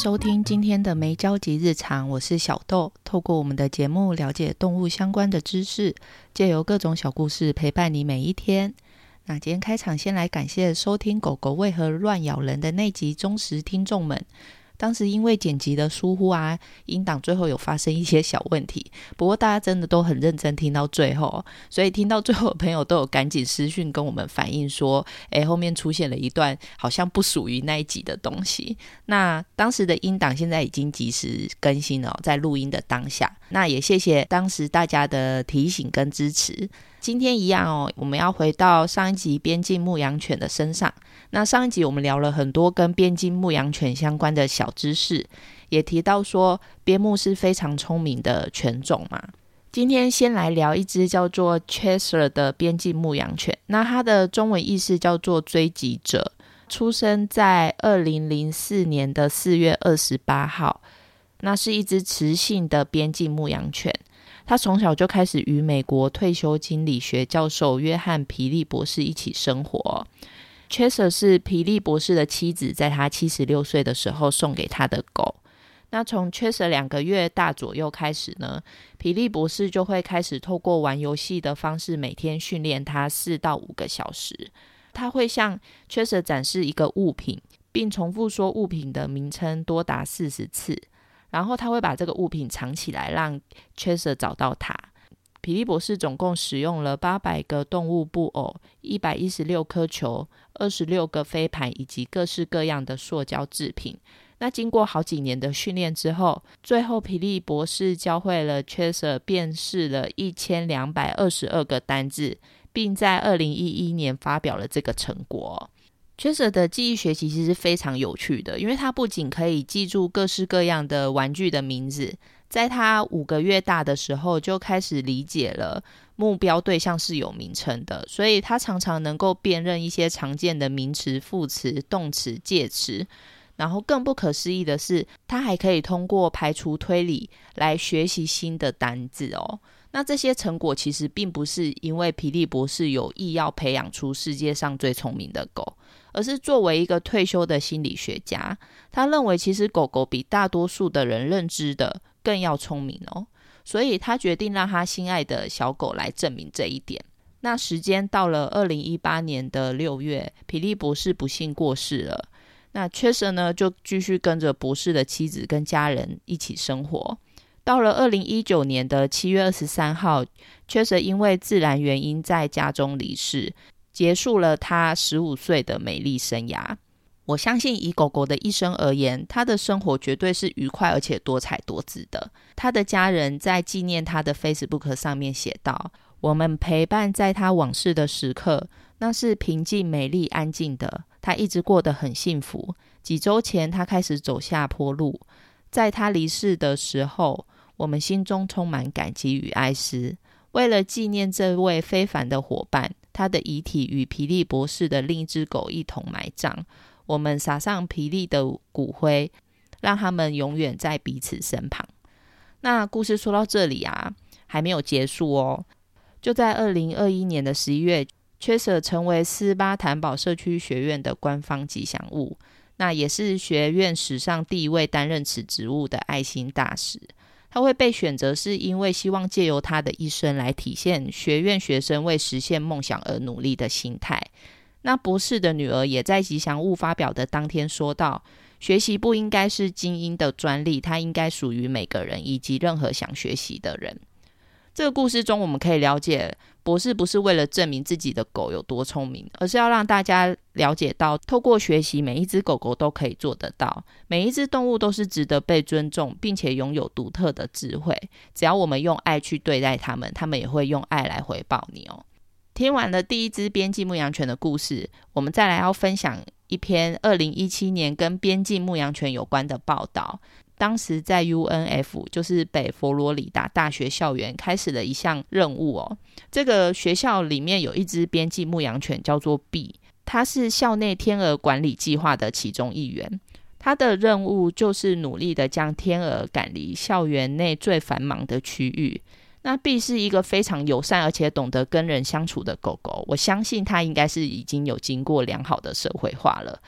收听今天的没交集日常，我是小豆。透过我们的节目了解动物相关的知识，借由各种小故事陪伴你每一天。那今天开场先来感谢收听《狗狗为何乱咬人》的那集忠实听众们。当时因为剪辑的疏忽啊，音档最后有发生一些小问题。不过大家真的都很认真听到最后，所以听到最后的朋友都有赶紧私讯跟我们反映说：“诶，后面出现了一段好像不属于那一集的东西。”那当时的音档现在已经及时更新了，在录音的当下。那也谢谢当时大家的提醒跟支持。今天一样哦，我们要回到上一集边境牧羊犬的身上。那上一集我们聊了很多跟边境牧羊犬相关的小知识，也提到说边牧是非常聪明的犬种嘛。今天先来聊一只叫做 Chaser 的边境牧羊犬。那它的中文意思叫做追击者，出生在二零零四年的四月二十八号。那是一只雌性的边境牧羊犬。他从小就开始与美国退休心理学教授约翰·皮利博士一起生活。Chaser 是皮利博士的妻子在他七十六岁的时候送给他的狗。那从 Chaser 两个月大左右开始呢，皮利博士就会开始透过玩游戏的方式，每天训练他四到五个小时。他会向 Chaser 展示一个物品，并重复说物品的名称多达四十次。然后他会把这个物品藏起来，让 Chaser 找到它。皮利博士总共使用了八百个动物布偶、一百一十六颗球、二十六个飞盘以及各式各样的塑胶制品。那经过好几年的训练之后，最后皮利博士教会了 Chaser 辨识了一千两百二十二个单字，并在二零一一年发表了这个成果。Chaser 的记忆学习其实是非常有趣的，因为它不仅可以记住各式各样的玩具的名字，在他五个月大的时候就开始理解了目标对象是有名称的，所以他常常能够辨认一些常见的名词、副词、动词、介词。然后更不可思议的是，他还可以通过排除推理来学习新的单字哦。那这些成果其实并不是因为皮利博士有意要培养出世界上最聪明的狗。而是作为一个退休的心理学家，他认为其实狗狗比大多数的人认知的更要聪明哦，所以他决定让他心爱的小狗来证明这一点。那时间到了二零一八年的六月，皮利博士不幸过世了。那缺舍呢，就继续跟着博士的妻子跟家人一起生活。到了二零一九年的七月二十三号缺舍因为自然原因在家中离世。结束了他十五岁的美丽生涯。我相信，以狗狗的一生而言，他的生活绝对是愉快而且多彩多姿的。他的家人在纪念他的 Facebook 上面写道：“我们陪伴在他往世的时刻，那是平静、美丽、安静的。他一直过得很幸福。几周前，他开始走下坡路。在他离世的时候，我们心中充满感激与哀思。为了纪念这位非凡的伙伴。”他的遗体与皮利博士的另一只狗一同埋葬。我们撒上皮利的骨灰，让他们永远在彼此身旁。那故事说到这里啊，还没有结束哦。就在二零二一年的十一月，Chaser 成为斯巴坦堡社区学院的官方吉祥物，那也是学院史上第一位担任此职务的爱心大使。他会被选择，是因为希望借由他的一生来体现学院学生为实现梦想而努力的心态。那博士的女儿也在吉祥物发表的当天说道：“学习不应该是精英的专利，它应该属于每个人以及任何想学习的人。”这个故事中，我们可以了解，博士不是为了证明自己的狗有多聪明，而是要让大家了解到，透过学习，每一只狗狗都可以做得到，每一只动物都是值得被尊重，并且拥有独特的智慧。只要我们用爱去对待它们，它们也会用爱来回报你哦。听完了第一只边境牧羊犬的故事，我们再来要分享一篇二零一七年跟边境牧羊犬有关的报道。当时在 UNF，就是北佛罗里达大学校园，开始了一项任务哦。这个学校里面有一只边境牧羊犬，叫做 B，它是校内天鹅管理计划的其中一员。它的任务就是努力的将天鹅赶离校园内最繁忙的区域。那 B 是一个非常友善而且懂得跟人相处的狗狗，我相信它应该是已经有经过良好的社会化了。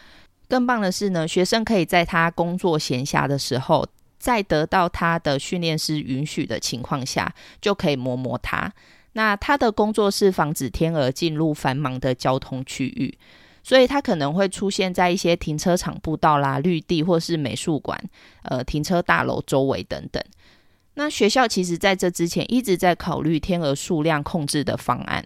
更棒的是呢，学生可以在他工作闲暇的时候，在得到他的训练师允许的情况下，就可以摸摸它。那他的工作是防止天鹅进入繁忙的交通区域，所以他可能会出现在一些停车场步道啦、绿地或是美术馆、呃停车大楼周围等等。那学校其实在这之前一直在考虑天鹅数量控制的方案。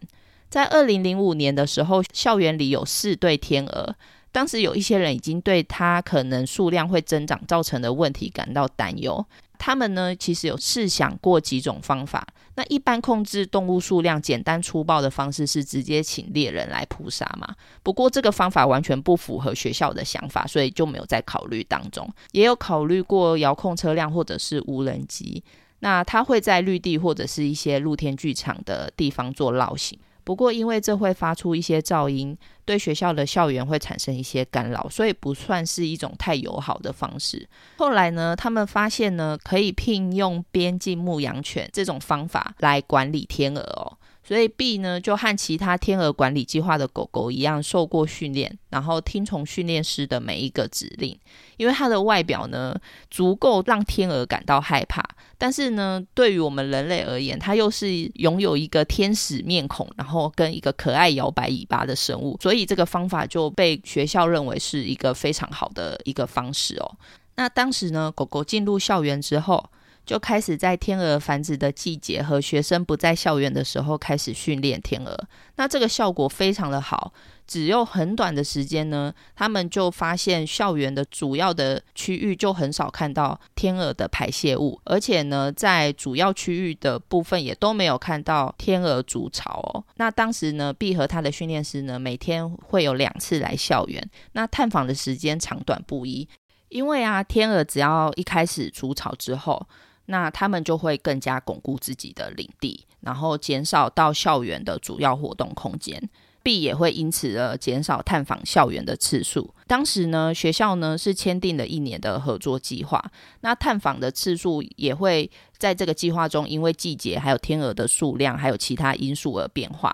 在二零零五年的时候，校园里有四对天鹅，当时有一些人已经对它可能数量会增长造成的问题感到担忧。他们呢，其实有试想过几种方法。那一般控制动物数量简单粗暴的方式是直接请猎人来扑杀嘛。不过这个方法完全不符合学校的想法，所以就没有在考虑当中。也有考虑过遥控车辆或者是无人机，那它会在绿地或者是一些露天剧场的地方做绕行。不过，因为这会发出一些噪音，对学校的校园会产生一些干扰，所以不算是一种太友好的方式。后来呢，他们发现呢，可以聘用边境牧羊犬这种方法来管理天鹅哦。所以 B 呢，就和其他天鹅管理计划的狗狗一样，受过训练，然后听从训练师的每一个指令。因为它的外表呢，足够让天鹅感到害怕，但是呢，对于我们人类而言，它又是拥有一个天使面孔，然后跟一个可爱摇摆尾巴的生物。所以这个方法就被学校认为是一个非常好的一个方式哦。那当时呢，狗狗进入校园之后，就开始在天鹅繁殖的季节和学生不在校园的时候开始训练天鹅。那这个效果非常的好，只用很短的时间呢，他们就发现校园的主要的区域就很少看到天鹅的排泄物，而且呢，在主要区域的部分也都没有看到天鹅筑巢哦。那当时呢，B 和他的训练师呢，每天会有两次来校园，那探访的时间长短不一，因为啊，天鹅只要一开始筑巢之后。那他们就会更加巩固自己的领地，然后减少到校园的主要活动空间。B 也会因此而减少探访校园的次数。当时呢，学校呢是签订了一年的合作计划，那探访的次数也会在这个计划中，因为季节、还有天鹅的数量，还有其他因素而变化。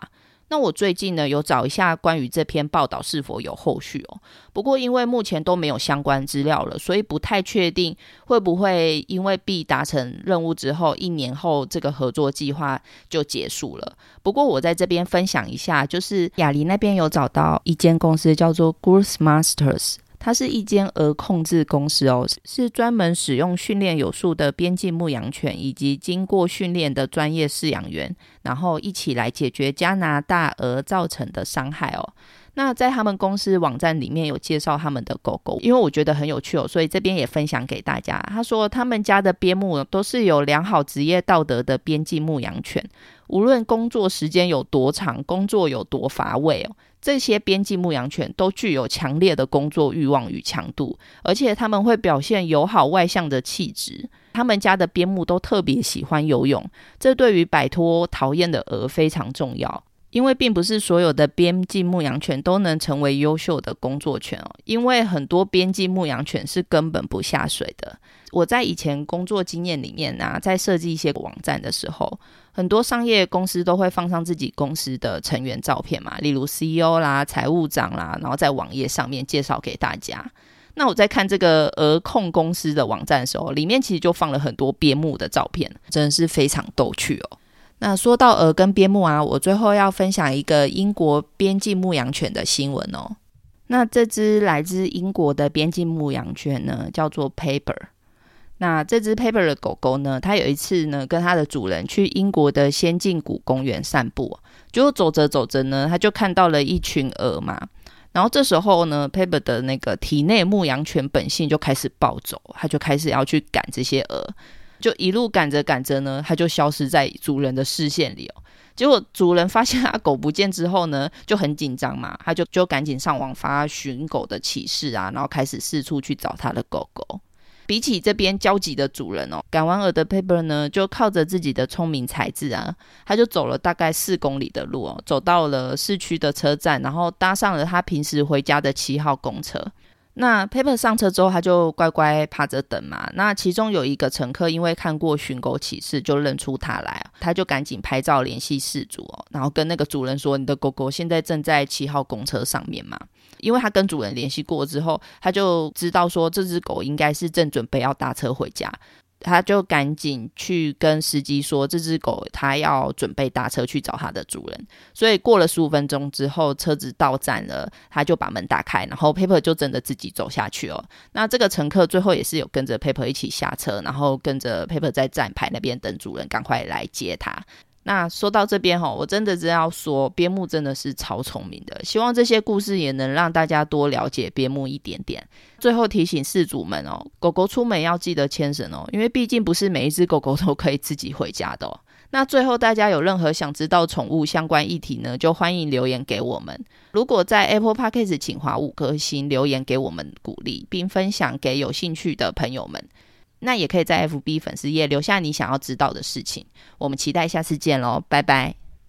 那我最近呢有找一下关于这篇报道是否有后续哦，不过因为目前都没有相关资料了，所以不太确定会不会因为 B 达成任务之后，一年后这个合作计划就结束了。不过我在这边分享一下，就是雅黎那边有找到一间公司叫做 Goose Masters。它是一间鹅控制公司哦，是专门使用训练有素的边境牧羊犬以及经过训练的专业饲养员，然后一起来解决加拿大鹅造成的伤害哦。那在他们公司网站里面有介绍他们的狗狗，因为我觉得很有趣哦，所以这边也分享给大家。他说他们家的边牧都是有良好职业道德的边境牧羊犬，无论工作时间有多长，工作有多乏味哦。这些边境牧羊犬都具有强烈的工作欲望与强度，而且他们会表现友好外向的气质。他们家的边牧都特别喜欢游泳，这对于摆脱讨厌的鹅非常重要。因为并不是所有的边境牧羊犬都能成为优秀的工作犬哦，因为很多边境牧羊犬是根本不下水的。我在以前工作经验里面啊，在设计一些网站的时候，很多商业公司都会放上自己公司的成员照片嘛，例如 CEO 啦、财务长啦，然后在网页上面介绍给大家。那我在看这个俄控公司的网站的时候，里面其实就放了很多边牧的照片，真的是非常逗趣哦。那说到鹅跟边牧啊，我最后要分享一个英国边境牧羊犬的新闻哦。那这只来自英国的边境牧羊犬呢，叫做 Paper。那这只 Paper 的狗狗呢，它有一次呢，跟它的主人去英国的先进谷公园散步，就走着走着呢，它就看到了一群鹅嘛。然后这时候呢，Paper 的那个体内牧羊犬本性就开始暴走，它就开始要去赶这些鹅。就一路赶着赶着呢，它就消失在主人的视线里哦。结果主人发现他狗不见之后呢，就很紧张嘛，他就就赶紧上网发寻狗的启事啊，然后开始四处去找他的狗狗。比起这边焦急的主人哦，赶完鹅的 Paper 呢，就靠着自己的聪明才智啊，他就走了大概四公里的路哦，走到了市区的车站，然后搭上了他平时回家的七号公车。那 Paper 上车之后，他就乖乖趴着等嘛。那其中有一个乘客，因为看过寻狗启事，就认出他来，他就赶紧拍照联系事主，然后跟那个主人说：“你的狗狗现在正在七号公车上面嘛。”因为他跟主人联系过之后，他就知道说这只狗应该是正准备要搭车回家。他就赶紧去跟司机说，这只狗他要准备搭车去找他的主人。所以过了十五分钟之后，车子到站了，他就把门打开，然后 Paper 就真的自己走下去哦。那这个乘客最后也是有跟着 Paper 一起下车，然后跟着 Paper 在站牌那边等主人赶快来接他。那说到这边哈，我真的真要说，边牧真的是超聪明的。希望这些故事也能让大家多了解边牧一点点。最后提醒饲主们哦，狗狗出门要记得牵绳哦，因为毕竟不是每一只狗狗都可以自己回家的哦。那最后大家有任何想知道宠物相关议题呢，就欢迎留言给我们。如果在 Apple Podcast 请划五颗星留言给我们鼓励，并分享给有兴趣的朋友们。那也可以在 FB 粉丝页留下你想要知道的事情，我们期待下次见喽，拜拜。